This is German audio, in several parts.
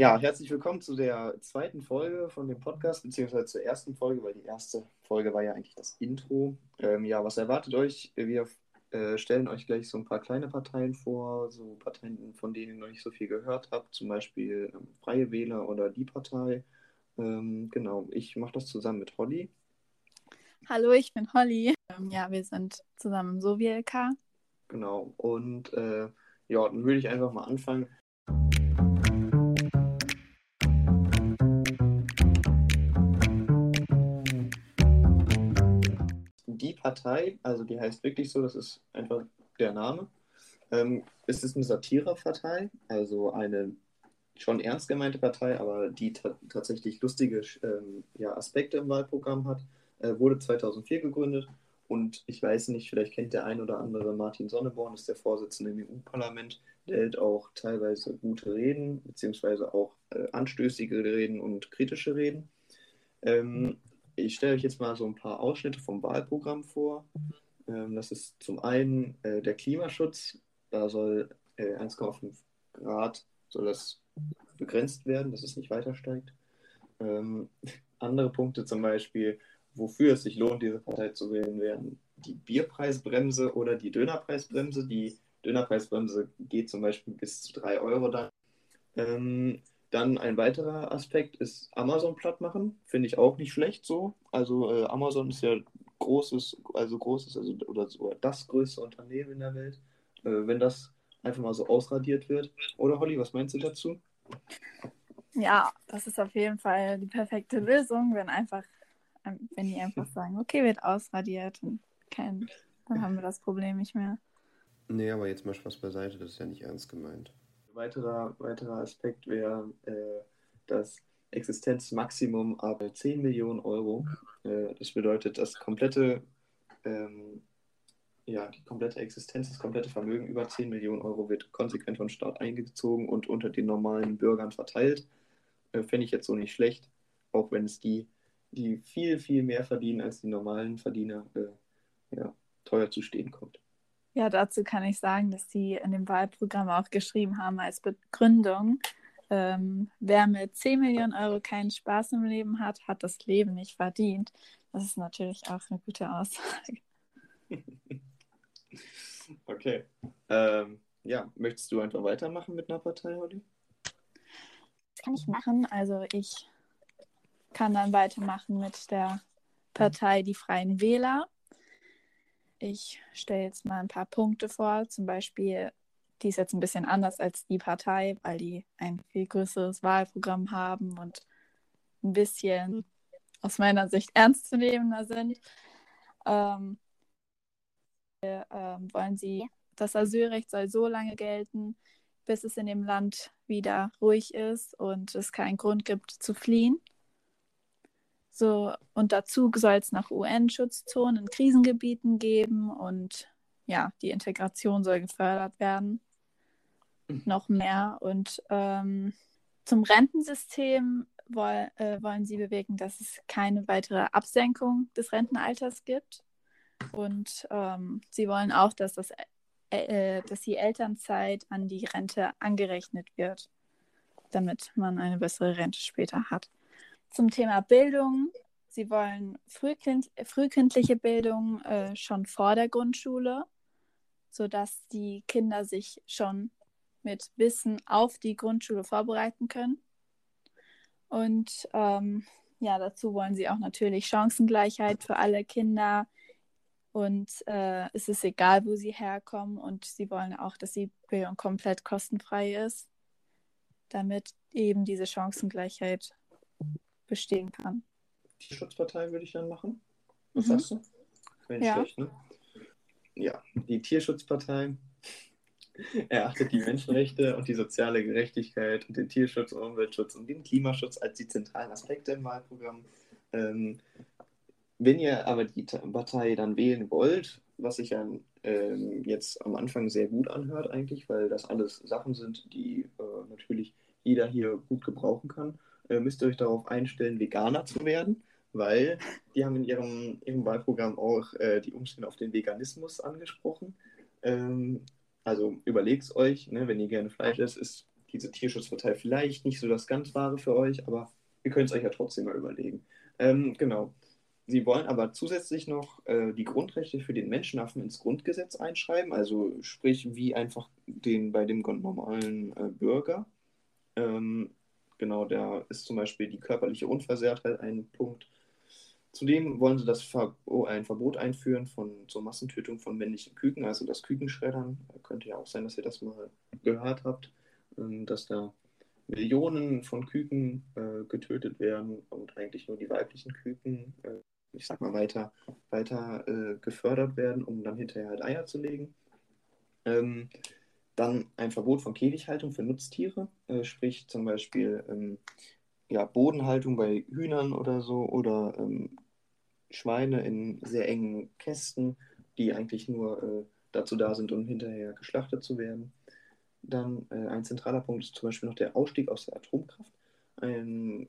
Ja, herzlich willkommen zu der zweiten Folge von dem Podcast, beziehungsweise zur ersten Folge, weil die erste Folge war ja eigentlich das Intro. Ähm, ja, was erwartet euch? Wir äh, stellen euch gleich so ein paar kleine Parteien vor, so Parteien, von denen ihr noch nicht so viel gehört habt, zum Beispiel ähm, Freie Wähler oder die Partei. Ähm, genau, ich mache das zusammen mit Holly. Hallo, ich bin Holly. Ähm, ja, wir sind zusammen im Sovi-LK. Genau, und äh, ja, dann würde ich einfach mal anfangen. Partei, also die heißt wirklich so, das ist einfach der Name. Ähm, es ist eine Satirepartei, also eine schon ernst gemeinte Partei, aber die tatsächlich lustige ähm, ja, Aspekte im Wahlprogramm hat. Äh, wurde 2004 gegründet und ich weiß nicht, vielleicht kennt der ein oder andere Martin Sonneborn, ist der Vorsitzende im EU-Parlament. Der hält auch teilweise gute Reden, beziehungsweise auch äh, anstößige Reden und kritische Reden. Ähm, ich stelle euch jetzt mal so ein paar Ausschnitte vom Wahlprogramm vor. Ähm, das ist zum einen äh, der Klimaschutz. Da soll äh, 1,5 Grad soll das begrenzt werden, dass es nicht weiter steigt. Ähm, andere Punkte zum Beispiel, wofür es sich lohnt, diese Partei zu wählen, wären die Bierpreisbremse oder die Dönerpreisbremse. Die Dönerpreisbremse geht zum Beispiel bis zu 3 Euro dann. Ähm, dann ein weiterer Aspekt ist Amazon platt machen. Finde ich auch nicht schlecht so. Also äh, Amazon ist ja großes, also großes, also oder so das größte Unternehmen in der Welt. Äh, wenn das einfach mal so ausradiert wird. Oder Holly, was meinst du dazu? Ja, das ist auf jeden Fall die perfekte Lösung, wenn einfach, ähm, wenn die einfach sagen, okay, wird ausradiert und kein, dann haben wir das Problem nicht mehr. Nee, aber jetzt mal Spaß beiseite, das ist ja nicht ernst gemeint. Weiterer, weiterer Aspekt wäre äh, das Existenzmaximum ab 10 Millionen Euro. Äh, das bedeutet, das komplette ähm, ja, die komplette Existenz, das komplette Vermögen über 10 Millionen Euro wird konsequent vom Staat eingezogen und unter den normalen Bürgern verteilt. Äh, Fände ich jetzt so nicht schlecht, auch wenn es die, die viel, viel mehr verdienen als die normalen Verdiener, äh, ja, teuer zu stehen kommt. Ja, dazu kann ich sagen, dass sie in dem Wahlprogramm auch geschrieben haben als Begründung, ähm, wer mit 10 Millionen Euro keinen Spaß im Leben hat, hat das Leben nicht verdient. Das ist natürlich auch eine gute Aussage. Okay. Ähm, ja, möchtest du einfach weitermachen mit einer Partei, Holly? Das kann ich machen. Also ich kann dann weitermachen mit der Partei Die Freien Wähler. Ich stelle jetzt mal ein paar Punkte vor. Zum Beispiel, die ist jetzt ein bisschen anders als die Partei, weil die ein viel größeres Wahlprogramm haben und ein bisschen aus meiner Sicht ernstzunehmender sind. Ähm, ähm, wollen sie, das Asylrecht soll so lange gelten, bis es in dem Land wieder ruhig ist und es keinen Grund gibt zu fliehen. So, und dazu soll es nach UN-Schutzzonen in Krisengebieten geben und ja, die Integration soll gefördert werden. Mhm. Noch mehr. Und ähm, zum Rentensystem woll, äh, wollen sie bewegen, dass es keine weitere Absenkung des Rentenalters gibt. Und ähm, sie wollen auch, dass, das, äh, äh, dass die Elternzeit an die Rente angerechnet wird, damit man eine bessere Rente später hat. Zum Thema Bildung. Sie wollen frühkind frühkindliche Bildung äh, schon vor der Grundschule, sodass die Kinder sich schon mit Wissen auf die Grundschule vorbereiten können. Und ähm, ja, dazu wollen sie auch natürlich Chancengleichheit für alle Kinder, und äh, es ist egal, wo sie herkommen. Und sie wollen auch, dass die Bildung komplett kostenfrei ist, damit eben diese Chancengleichheit bestehen kann. Tierschutzpartei würde ich dann machen. Was mhm. sagst du? Wäre ja. schlecht, ne? Ja, die Tierschutzpartei erachtet die Menschenrechte und die soziale Gerechtigkeit und den Tierschutz, Umweltschutz und den Klimaschutz als die zentralen Aspekte im Wahlprogramm. Ähm, wenn ihr aber die Partei dann wählen wollt, was sich ja ähm, jetzt am Anfang sehr gut anhört eigentlich, weil das alles Sachen sind, die äh, natürlich jeder hier gut gebrauchen kann, müsst ihr euch darauf einstellen, Veganer zu werden, weil die haben in ihrem, ihrem Wahlprogramm auch äh, die Umstände auf den Veganismus angesprochen. Ähm, also überlegt es euch, ne, wenn ihr gerne Fleisch esst, ist diese Tierschutzpartei vielleicht nicht so das ganz Wahre für euch, aber ihr könnt es euch ja trotzdem mal überlegen. Ähm, genau. Sie wollen aber zusätzlich noch äh, die Grundrechte für den Menschenaffen ins Grundgesetz einschreiben, also sprich wie einfach den bei dem normalen äh, Bürger. Ähm, genau, da ist zum Beispiel die körperliche Unversehrtheit ein Punkt. Zudem wollen sie das Ver oh, ein Verbot einführen von zur Massentötung von männlichen Küken, also das Kükenschreddern. Könnte ja auch sein, dass ihr das mal gehört habt, ähm, dass da Millionen von Küken äh, getötet werden und eigentlich nur die weiblichen Küken äh, ich sag mal, weiter, weiter äh, gefördert werden, um dann hinterher halt Eier zu legen. Ähm, dann ein Verbot von Käfighaltung für Nutztiere, äh, sprich zum Beispiel ähm, ja, Bodenhaltung bei Hühnern oder so oder ähm, Schweine in sehr engen Kästen, die eigentlich nur äh, dazu da sind, um hinterher geschlachtet zu werden. Dann äh, ein zentraler Punkt ist zum Beispiel noch der Ausstieg aus der Atomkraft. Ein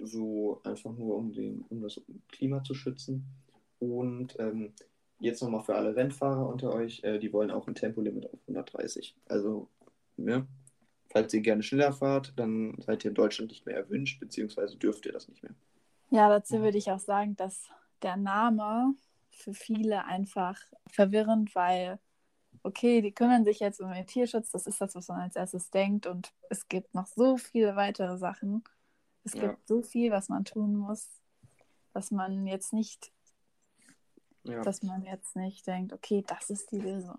so einfach nur um, den, um das Klima zu schützen. Und ähm, jetzt nochmal für alle Rennfahrer unter euch, äh, die wollen auch ein Tempolimit auf 130. Also, ja, falls ihr gerne schneller fahrt, dann seid ihr in Deutschland nicht mehr erwünscht, beziehungsweise dürft ihr das nicht mehr. Ja, dazu würde ich auch sagen, dass der Name für viele einfach verwirrend, weil, okay, die kümmern sich jetzt um den Tierschutz, das ist das, was man als erstes denkt und es gibt noch so viele weitere Sachen. Es gibt ja. so viel, was man tun muss, dass man jetzt nicht, ja. dass man jetzt nicht denkt, okay, das ist die Lösung.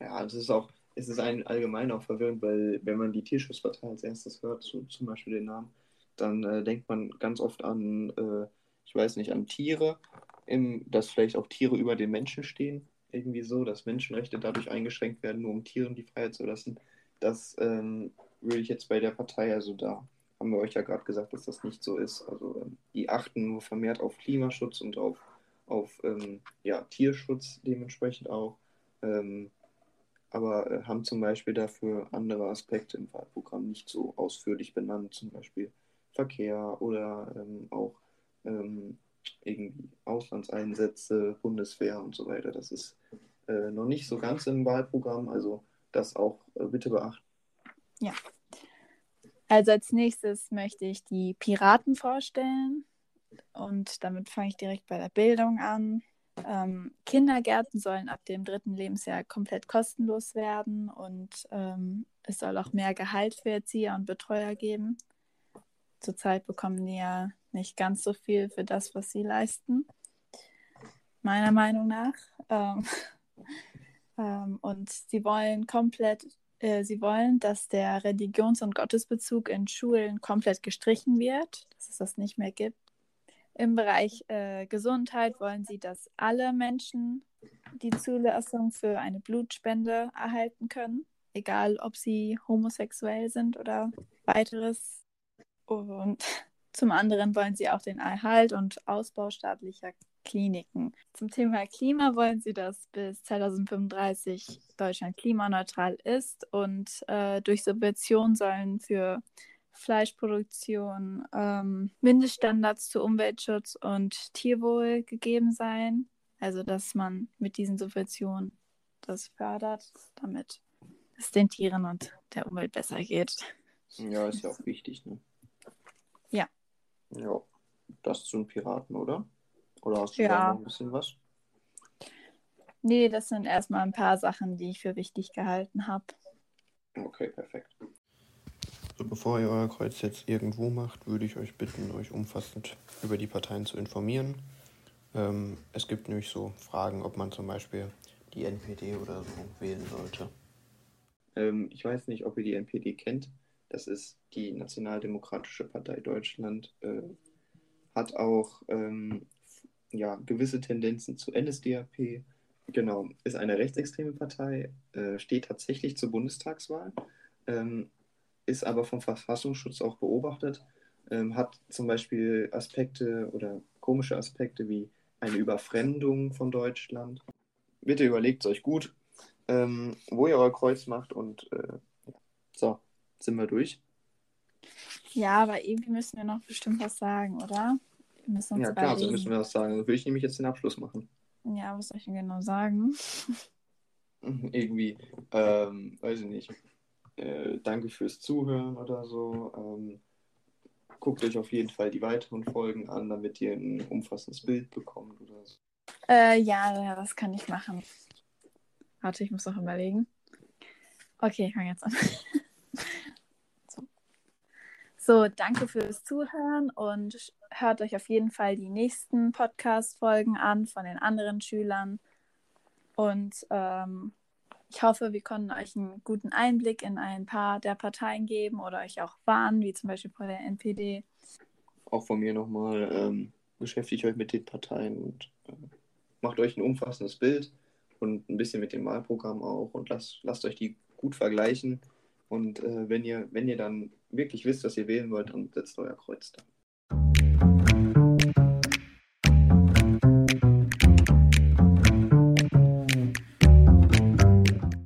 Ja, das ist auch, es ist ein, allgemein auch verwirrend, weil wenn man die Tierschutzpartei als erstes hört, so, zum Beispiel den Namen, dann äh, denkt man ganz oft an, äh, ich weiß nicht, an Tiere, im, dass vielleicht auch Tiere über den Menschen stehen, irgendwie so, dass Menschenrechte dadurch eingeschränkt werden, nur um Tieren die Freiheit zu lassen. Das ähm, würde ich jetzt bei der Partei, also da haben wir euch ja gerade gesagt, dass das nicht so ist. Also ähm, die achten nur vermehrt auf Klimaschutz und auf, auf ähm, ja, Tierschutz dementsprechend auch. Ähm, aber äh, haben zum Beispiel dafür andere Aspekte im Wahlprogramm nicht so ausführlich benannt, zum Beispiel Verkehr oder ähm, auch ähm, irgendwie Auslandseinsätze, Bundeswehr und so weiter. Das ist äh, noch nicht so ganz im Wahlprogramm, also das auch äh, bitte beachten. Ja, also als nächstes möchte ich die Piraten vorstellen. Und damit fange ich direkt bei der Bildung an. Ähm, Kindergärten sollen ab dem dritten Lebensjahr komplett kostenlos werden und ähm, es soll auch mehr Gehalt für Erzieher und Betreuer geben. Zurzeit bekommen die ja nicht ganz so viel für das, was sie leisten, meiner Meinung nach. Ähm, ähm und sie wollen komplett äh, sie wollen, dass der Religions- und Gottesbezug in Schulen komplett gestrichen wird, dass es das nicht mehr gibt. Im Bereich äh, Gesundheit wollen sie, dass alle Menschen die Zulassung für eine Blutspende erhalten können, egal ob sie homosexuell sind oder weiteres. Und zum anderen wollen sie auch den Erhalt und Ausbau staatlicher Kliniken. Zum Thema Klima wollen sie, dass bis 2035 Deutschland klimaneutral ist und äh, durch Subventionen sollen für Fleischproduktion ähm, Mindeststandards zu Umweltschutz und Tierwohl gegeben sein. Also dass man mit diesen Subventionen das fördert, damit es den Tieren und der Umwelt besser geht. Ja, ist ja auch wichtig, ne? Ja. Ja, das zu den Piraten, oder? Oder hast du ja. da noch ein bisschen was? Nee, das sind erstmal ein paar Sachen, die ich für wichtig gehalten habe. Okay, perfekt. Bevor ihr euer Kreuz jetzt irgendwo macht, würde ich euch bitten, euch umfassend über die Parteien zu informieren. Ähm, es gibt nämlich so Fragen, ob man zum Beispiel die NPD oder so wählen sollte. Ähm, ich weiß nicht, ob ihr die NPD kennt. Das ist die Nationaldemokratische Partei Deutschland. Äh, hat auch ähm, ja, gewisse Tendenzen zu NSDAP. Genau, ist eine rechtsextreme Partei, äh, steht tatsächlich zur Bundestagswahl, ähm, ist aber vom Verfassungsschutz auch beobachtet, ähm, hat zum Beispiel Aspekte oder komische Aspekte wie eine Überfremdung von Deutschland. Bitte überlegt es euch gut, ähm, wo ihr euer Kreuz macht und äh, so, sind wir durch. Ja, aber irgendwie müssen wir noch bestimmt was sagen, oder? müssen ja, klar, so müssen wir das sagen. Dann würde ich nämlich jetzt den Abschluss machen. Ja, was soll ich denn genau sagen? Irgendwie, ähm, weiß ich nicht. Äh, danke fürs Zuhören oder so. Ähm, guckt euch auf jeden Fall die weiteren Folgen an, damit ihr ein umfassendes Bild bekommt oder so. Äh, ja, ja, das kann ich machen. Warte, ich muss noch überlegen. Okay, ich fange jetzt an. so. so, danke fürs Zuhören und hört euch auf jeden Fall die nächsten Podcast-Folgen an von den anderen Schülern. Und ähm, ich hoffe, wir konnten euch einen guten Einblick in ein paar der Parteien geben oder euch auch warnen, wie zum Beispiel bei der NPD. Auch von mir nochmal, ähm, beschäftigt euch mit den Parteien und äh, macht euch ein umfassendes Bild und ein bisschen mit dem Wahlprogramm auch und lasst, lasst euch die gut vergleichen. Und äh, wenn, ihr, wenn ihr dann wirklich wisst, was ihr wählen wollt, dann setzt euer Kreuz da.